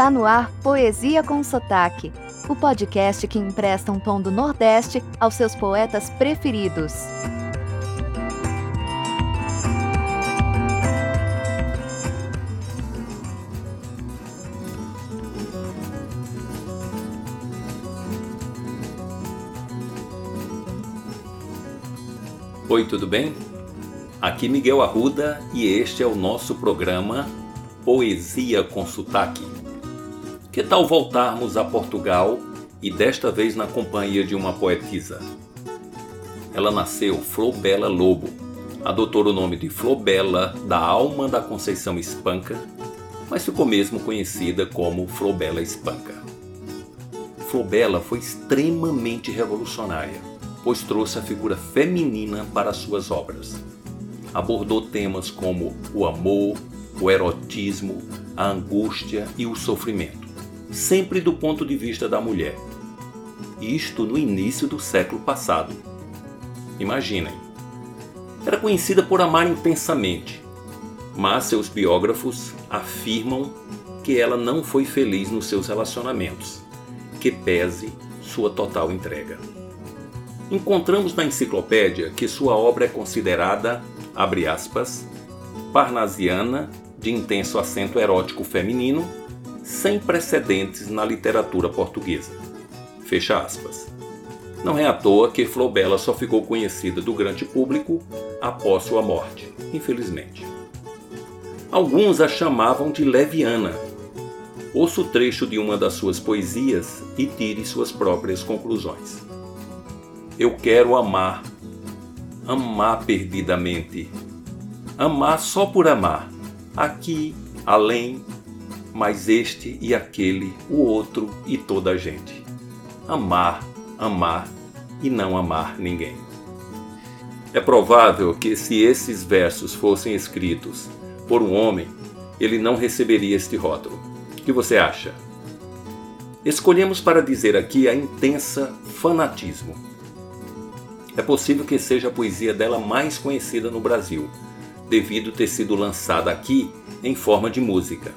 Está no ar Poesia com Sotaque, o podcast que empresta um tom do Nordeste aos seus poetas preferidos. Oi, tudo bem? Aqui Miguel Arruda e este é o nosso programa Poesia com Sotaque. Que tal voltarmos a Portugal e desta vez na companhia de uma poetisa? Ela nasceu Flobela Lobo, adotou o nome de Flobela da Alma da Conceição Espanca, mas ficou mesmo conhecida como Flobela Espanca. Flobela foi extremamente revolucionária, pois trouxe a figura feminina para suas obras abordou temas como o amor, o erotismo, a angústia e o sofrimento, sempre do ponto de vista da mulher. Isto no início do século passado. Imaginem. Era conhecida por amar intensamente, mas seus biógrafos afirmam que ela não foi feliz nos seus relacionamentos, que pese sua total entrega. Encontramos na enciclopédia que sua obra é considerada abre aspas, parnasiana, de intenso acento erótico feminino, sem precedentes na literatura portuguesa. Fecha aspas. Não é à toa que Flobela só ficou conhecida do grande público após sua morte, infelizmente. Alguns a chamavam de leviana. Ouça o trecho de uma das suas poesias e tire suas próprias conclusões. Eu quero amar amar perdidamente. Amar só por amar, aqui, além, mas este e aquele, o outro e toda a gente. Amar, amar e não amar ninguém. É provável que se esses versos fossem escritos por um homem, ele não receberia este rótulo. O que você acha? Escolhemos para dizer aqui a intensa fanatismo é possível que seja a poesia dela mais conhecida no Brasil, devido ter sido lançada aqui em forma de música.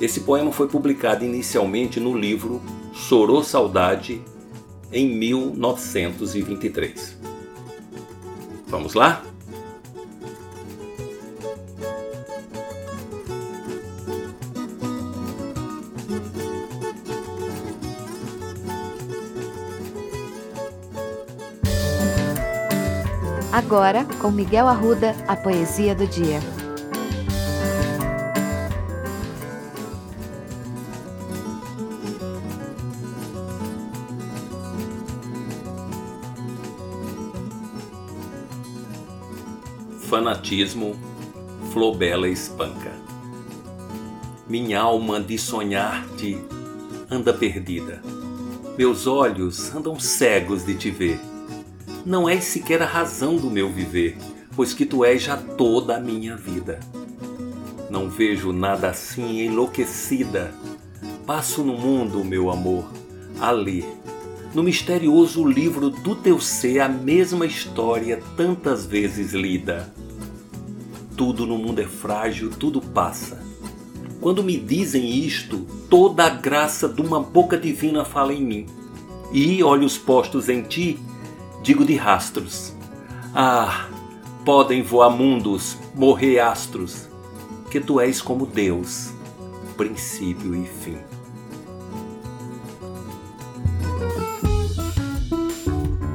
Esse poema foi publicado inicialmente no livro Sorou Saudade em 1923. Vamos lá? Agora, com Miguel Arruda, a poesia do dia. Fanatismo, Flobela espanca. Minha alma de sonhar-te anda perdida. Meus olhos andam cegos de te ver não és sequer a razão do meu viver, pois que tu és já toda a minha vida. Não vejo nada assim enlouquecida. Passo no mundo, meu amor, a ler, no misterioso livro do teu ser, a mesma história tantas vezes lida. Tudo no mundo é frágil, tudo passa. Quando me dizem isto, toda a graça de uma boca divina fala em mim. E olhos postos em ti, digo de rastros. Ah, podem voar mundos, morrer astros, que tu és como Deus, princípio e fim.